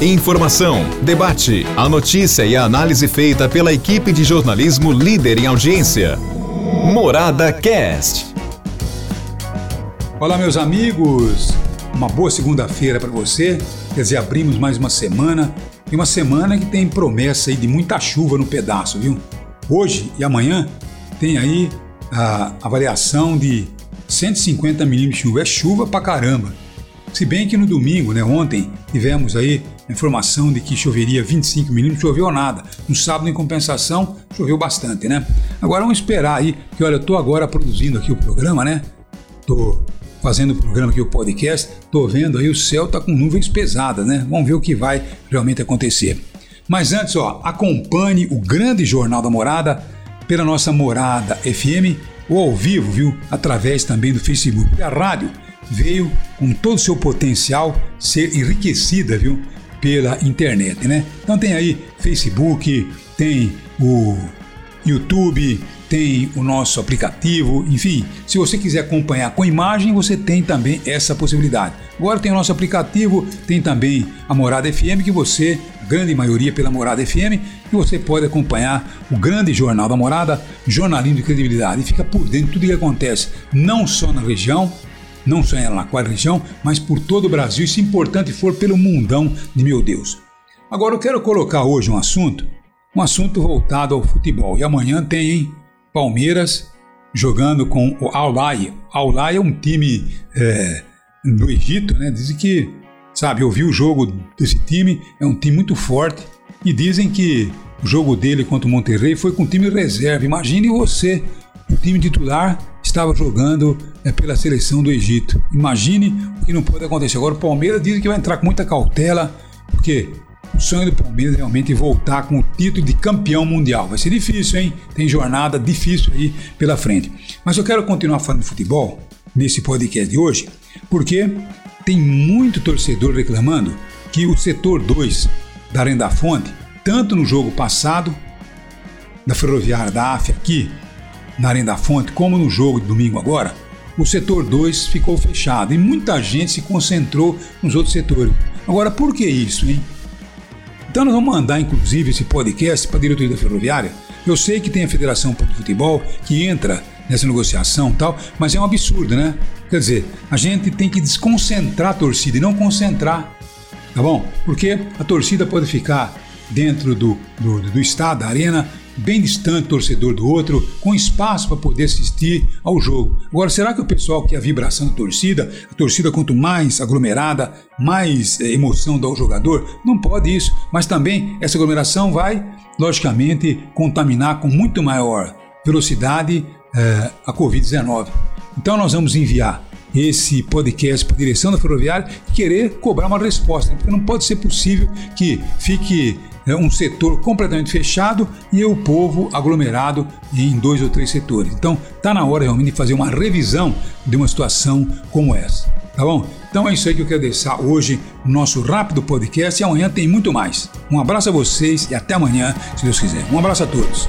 Informação, debate, a notícia e a análise feita pela equipe de jornalismo líder em audiência. Morada Cast. Olá, meus amigos. Uma boa segunda-feira para você. Quer dizer, abrimos mais uma semana. E uma semana que tem promessa aí de muita chuva no pedaço, viu? Hoje e amanhã tem aí a avaliação de 150 milímetros de chuva. É chuva pra caramba. Se bem que no domingo, né, ontem, tivemos aí a informação de que choveria 25 milímetros, choveu nada. No sábado, em compensação, choveu bastante, né? Agora vamos esperar aí, que olha, eu tô agora produzindo aqui o programa, né? Tô fazendo o programa aqui, o podcast, tô vendo aí o céu tá com nuvens pesadas, né? Vamos ver o que vai realmente acontecer. Mas antes, ó, acompanhe o grande Jornal da Morada pela nossa Morada FM ou ao vivo, viu? Através também do Facebook. A rádio veio com todo o seu potencial ser enriquecida, viu? Pela internet, né? Então tem aí Facebook, tem o YouTube, tem o nosso aplicativo, enfim, se você quiser acompanhar com imagem, você tem também essa possibilidade. Agora tem o nosso aplicativo, tem também a Morada FM, que você, grande maioria pela Morada FM, que você pode acompanhar o grande jornal da Morada, jornalismo de credibilidade, e fica por dentro de tudo que acontece, não só na região, não só na qual região, mas por todo o Brasil, e se importante for pelo mundão de meu Deus. Agora eu quero colocar hoje um assunto, um assunto voltado ao futebol. E amanhã tem hein, Palmeiras jogando com o Al-Lai. Al-Lai é um time é, do Egito, né? Dizem que, sabe, eu vi o jogo desse time, é um time muito forte. E dizem que o jogo dele contra o Monterrey foi com o time reserva. Imagine você, o time titular estava jogando é, pela seleção do Egito. Imagine o que não pode acontecer. Agora o Palmeiras diz que vai entrar com muita cautela, porque o sonho do Palmeiras é realmente voltar com o título de campeão mundial. Vai ser difícil, hein? Tem jornada difícil aí pela frente. Mas eu quero continuar falando de futebol nesse podcast de hoje, porque tem muito torcedor reclamando que o setor 2 da Arena da Fonte, tanto no jogo passado da Ferroviária da AF aqui na Arena Fonte, como no jogo de domingo agora, o setor 2 ficou fechado e muita gente se concentrou nos outros setores. Agora, por que isso, hein? Então nós vamos mandar, inclusive, esse podcast para a diretoria da Ferroviária. Eu sei que tem a Federação de Futebol que entra nessa negociação tal, mas é um absurdo, né? Quer dizer, a gente tem que desconcentrar a torcida e não concentrar, tá bom? Porque a torcida pode ficar dentro do, do, do estado, da arena, bem distante torcedor do outro, com espaço para poder assistir ao jogo. Agora, será que o pessoal quer a vibração da torcida? A torcida, quanto mais aglomerada, mais é, emoção dá ao jogador? Não pode isso. Mas também essa aglomeração vai, logicamente, contaminar com muito maior velocidade é, a Covid-19. Então, nós vamos enviar esse podcast para a direção da Ferroviária e querer cobrar uma resposta, porque não pode ser possível que fique é um setor completamente fechado e o povo aglomerado em dois ou três setores. Então, está na hora realmente de fazer uma revisão de uma situação como essa. Tá bom? Então é isso aí que eu quero deixar hoje no nosso rápido podcast e amanhã tem muito mais. Um abraço a vocês e até amanhã, se Deus quiser. Um abraço a todos.